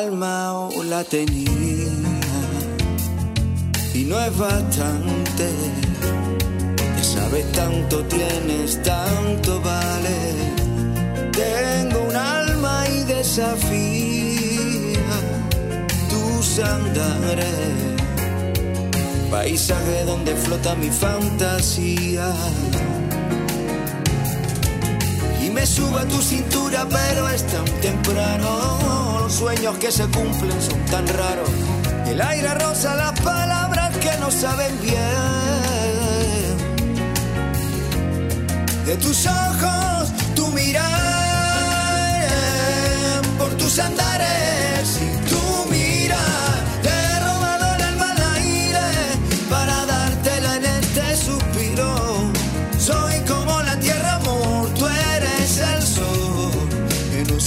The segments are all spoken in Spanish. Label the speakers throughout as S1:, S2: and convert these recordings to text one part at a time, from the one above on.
S1: alma o la tenía y no es bastante. Ya sabes, tanto tienes, tanto vale. Tengo un alma y desafía tus andares. Paisaje donde flota mi fantasía. Me subo a tu cintura, pero es tan temprano. Los sueños que se cumplen son tan raros. El aire rosa las palabras que no saben bien. De tus ojos, tu mirar, por tus andares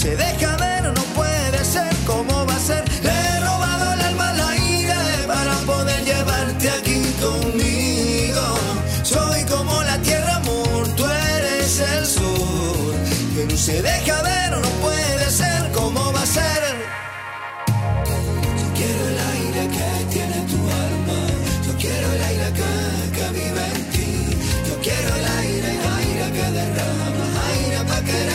S1: se deja ver, no puede ser como va a ser. Le he robado el alma al aire para poder llevarte aquí conmigo. Soy como la tierra, amor, tú eres el sol. Que no se deja ver, no puede ser como va a ser. Yo quiero el aire que tiene tu alma. Yo quiero el aire que, vive en ti. Yo quiero el aire, aire que derrama. Aire para quererte,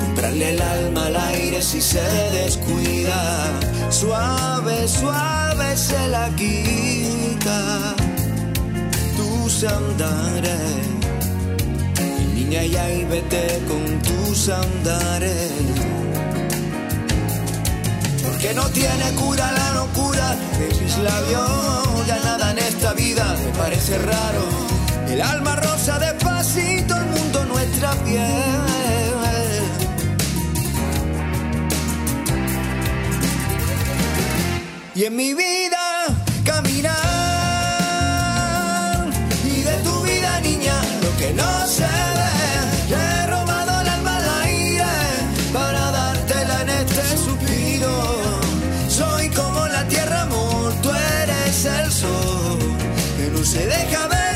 S1: comprarle el alma al aire si se descuida? Suave, suave se la quita tus andares. Mi niña, ya y vete con tus andares. Porque no tiene cura la locura de mis labios. Ya nada en esta vida me parece raro. El alma rosa despacito, el mundo Y en mi vida caminar. Y de tu vida, niña, lo que no se ve. He robado el alma al aire para dártela en este suspiro. Soy como la tierra, amor, tú eres el sol. Que no se deja ver,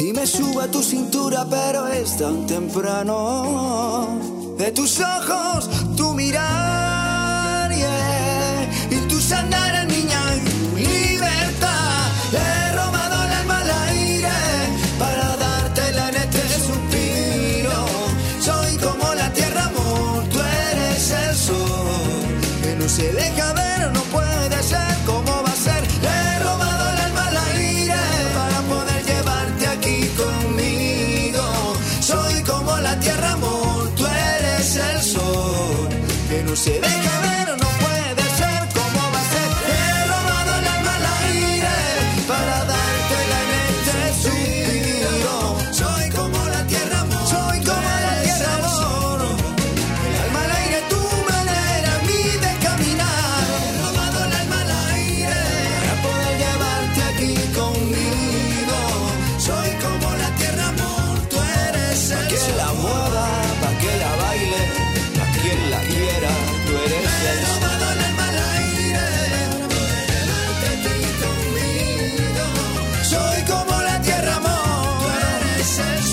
S1: Y me subo a tu cintura, pero es tan temprano. De tus ojos, tu mirar, yeah. y tus andares, niña, y tu libertad. He robado el alma al aire para dártela en este suspiro. Soy como la tierra, amor, tú eres el sol. Que no se deja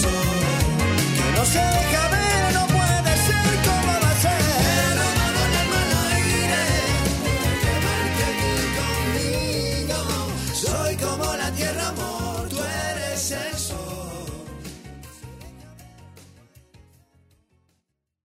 S1: sol. Que no se deja